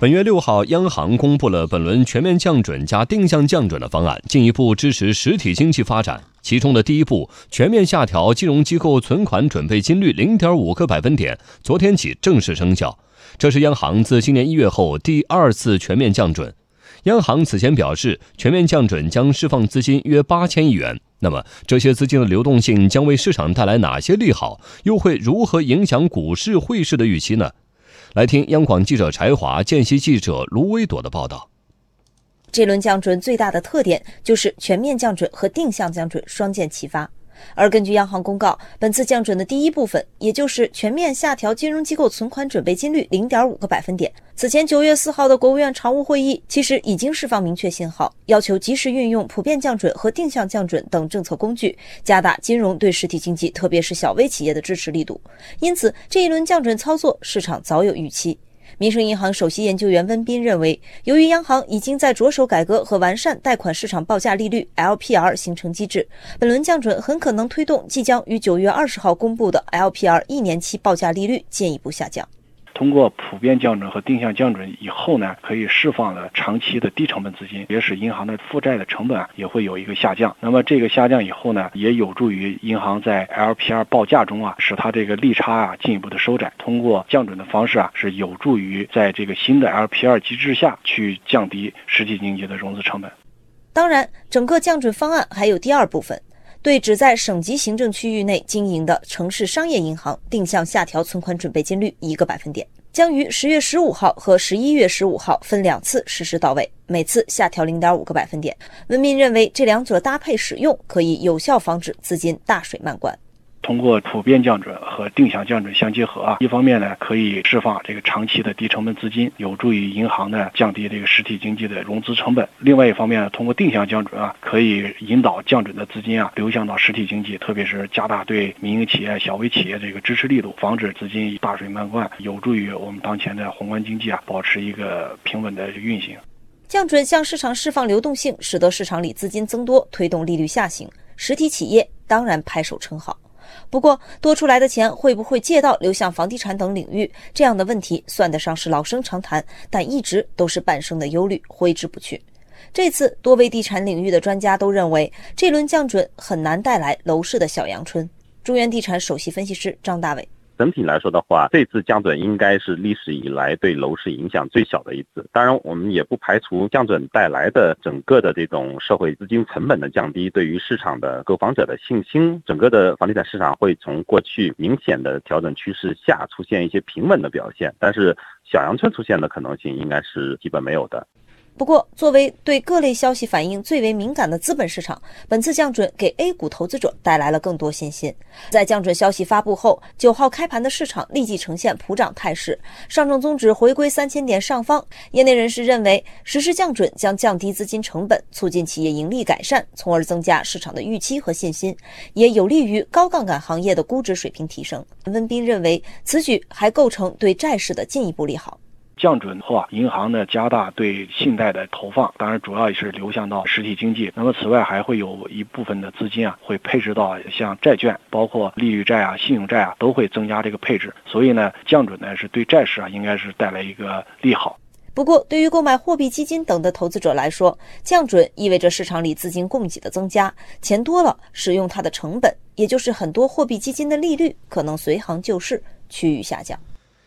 本月六号，央行公布了本轮全面降准加定向降准的方案，进一步支持实体经济发展。其中的第一步，全面下调金融机构存款准备金率零点五个百分点，昨天起正式生效。这是央行自今年一月后第二次全面降准。央行此前表示，全面降准将释放资金约八千亿元。那么，这些资金的流动性将为市场带来哪些利好？又会如何影响股市、汇市的预期呢？来听央广记者柴华、见习记者卢威朵的报道。这轮降准最大的特点就是全面降准和定向降准双剑齐发。而根据央行公告，本次降准的第一部分，也就是全面下调金融机构存款准备金率零点五个百分点。此前九月四号的国务院常务会议其实已经释放明确信号，要求及时运用普遍降准和定向降准等政策工具，加大金融对实体经济，特别是小微企业的支持力度。因此，这一轮降准操作，市场早有预期。民生银行首席研究员温彬认为，由于央行已经在着手改革和完善贷款市场报价利率 （LPR） 形成机制，本轮降准很可能推动即将于九月二十号公布的 LPR 一年期报价利率进一步下降。通过普遍降准和定向降准以后呢，可以释放了长期的低成本资金，也使银行的负债的成本啊也会有一个下降。那么这个下降以后呢，也有助于银行在 LPR 报价中啊，使它这个利差啊进一步的收窄。通过降准的方式啊，是有助于在这个新的 LPR 机制下去降低实体经济的融资成本。当然，整个降准方案还有第二部分。对只在省级行政区域内经营的城市商业银行定向下调存款准备金率一个百分点，将于十月十五号和十一月十五号分两次实施到位，每次下调零点五个百分点。文明认为这两者搭配使用，可以有效防止资金大水漫灌。通过普遍降准和定向降准相结合啊，一方面呢可以释放这个长期的低成本资金，有助于银行呢降低这个实体经济的融资成本；另外一方面呢，通过定向降准啊，可以引导降准的资金啊流向到实体经济，特别是加大对民营企业、小微企业这个支持力度，防止资金大水漫灌，有助于我们当前的宏观经济啊保持一个平稳的运行。降准向市场释放流动性，使得市场里资金增多，推动利率下行，实体企业当然拍手称好。不过，多出来的钱会不会借到流向房地产等领域？这样的问题算得上是老生常谈，但一直都是半生的忧虑，挥之不去。这次，多位地产领域的专家都认为，这轮降准很难带来楼市的小阳春。中原地产首席分析师张大伟。整体来说的话，这次降准应该是历史以来对楼市影响最小的一次。当然，我们也不排除降准带来的整个的这种社会资金成本的降低，对于市场的购房者的信心，整个的房地产市场会从过去明显的调整趋势下出现一些平稳的表现。但是，小阳春出现的可能性应该是基本没有的。不过，作为对各类消息反应最为敏感的资本市场，本次降准给 A 股投资者带来了更多信心。在降准消息发布后，九号开盘的市场立即呈现普涨态势，上证综指回归三千点上方。业内人士认为，实施降准将降低资金成本，促进企业盈利改善，从而增加市场的预期和信心，也有利于高杠杆行业的估值水平提升。温彬认为，此举还构成对债市的进一步利好。降准后啊，银行呢加大对信贷的投放，当然主要也是流向到实体经济。那么此外还会有一部分的资金啊，会配置到像债券，包括利率债啊、信用债啊，都会增加这个配置。所以呢，降准呢是对债市啊应该是带来一个利好。不过，对于购买货币基金等的投资者来说，降准意味着市场里资金供给的增加，钱多了，使用它的成本，也就是很多货币基金的利率可能随行就市趋于下降。